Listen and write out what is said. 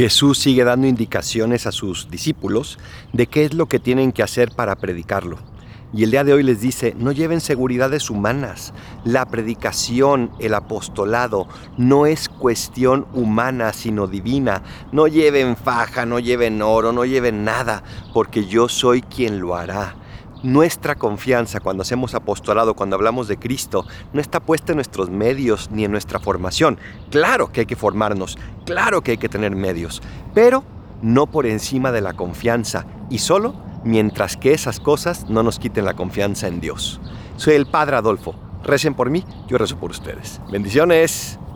Jesús sigue dando indicaciones a sus discípulos de qué es lo que tienen que hacer para predicarlo. Y el día de hoy les dice, no lleven seguridades humanas. La predicación, el apostolado, no es cuestión humana, sino divina. No lleven faja, no lleven oro, no lleven nada, porque yo soy quien lo hará. Nuestra confianza cuando hacemos apostolado, cuando hablamos de Cristo, no está puesta en nuestros medios ni en nuestra formación. Claro que hay que formarnos, claro que hay que tener medios, pero no por encima de la confianza y solo mientras que esas cosas no nos quiten la confianza en Dios. Soy el Padre Adolfo. Recen por mí, yo rezo por ustedes. Bendiciones.